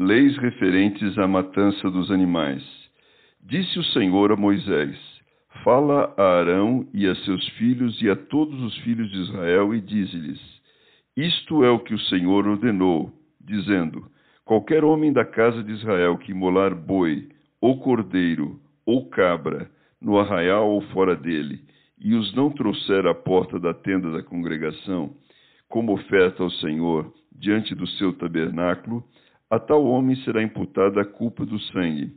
Leis referentes à matança dos animais. Disse o Senhor a Moisés: Fala a Arão e a seus filhos e a todos os filhos de Israel e dize-lhes: Isto é o que o Senhor ordenou, dizendo: Qualquer homem da casa de Israel que imolar boi, ou cordeiro, ou cabra, no arraial ou fora dele, e os não trouxer à porta da tenda da congregação, como oferta ao Senhor, diante do seu tabernáculo, a tal homem será imputada a culpa do sangue.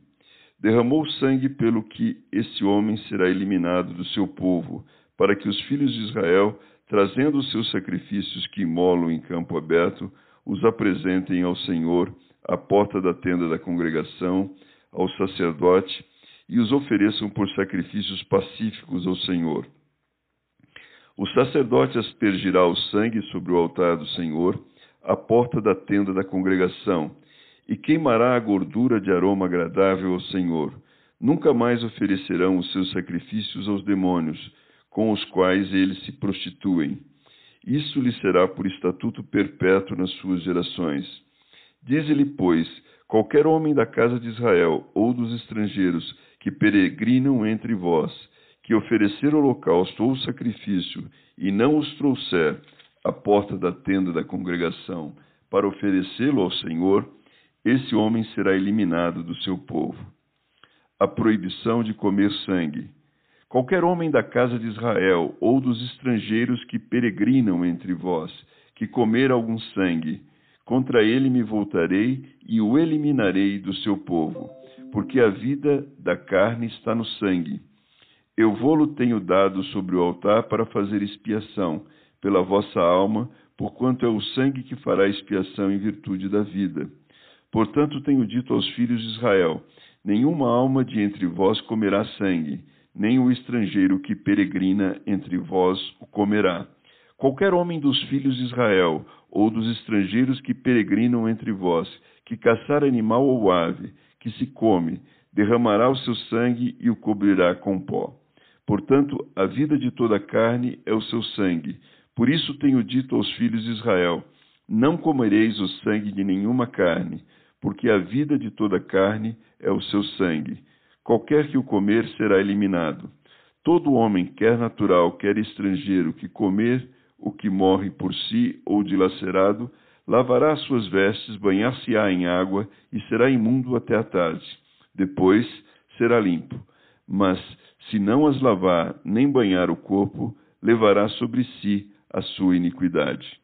Derramou sangue pelo que esse homem será eliminado do seu povo, para que os filhos de Israel, trazendo os seus sacrifícios que imolam em campo aberto, os apresentem ao Senhor à porta da tenda da congregação, ao sacerdote, e os ofereçam por sacrifícios pacíficos ao Senhor. O sacerdote aspergirá o sangue sobre o altar do Senhor, à porta da tenda da congregação, e queimará a gordura de aroma agradável ao Senhor. Nunca mais oferecerão os seus sacrifícios aos demônios, com os quais eles se prostituem. Isso lhe será por estatuto perpétuo nas suas gerações. Dize-lhe, pois, qualquer homem da casa de Israel ou dos estrangeiros que peregrinam entre vós, que oferecer holocausto ou sacrifício e não os trouxer à porta da tenda da congregação para oferecê-lo ao Senhor, esse homem será eliminado do seu povo. A proibição de comer sangue. Qualquer homem da casa de Israel ou dos estrangeiros que peregrinam entre vós, que comer algum sangue, contra ele me voltarei e o eliminarei do seu povo, porque a vida da carne está no sangue. Eu vou-lo tenho dado sobre o altar para fazer expiação pela vossa alma, porquanto é o sangue que fará expiação em virtude da vida. Portanto, tenho dito aos filhos de Israel: Nenhuma alma de entre vós comerá sangue, nem o estrangeiro que peregrina entre vós o comerá. Qualquer homem dos filhos de Israel, ou dos estrangeiros que peregrinam entre vós, que caçar animal ou ave, que se come, derramará o seu sangue e o cobrirá com pó. Portanto, a vida de toda a carne é o seu sangue. Por isso tenho dito aos filhos de Israel: Não comereis o sangue de nenhuma carne, porque a vida de toda carne é o seu sangue. Qualquer que o comer será eliminado. Todo homem, quer natural, quer estrangeiro, que comer o que morre por si ou dilacerado, lavará suas vestes, banhar-se-á em água e será imundo até a tarde. Depois será limpo. Mas, se não as lavar nem banhar o corpo, levará sobre si a sua iniquidade.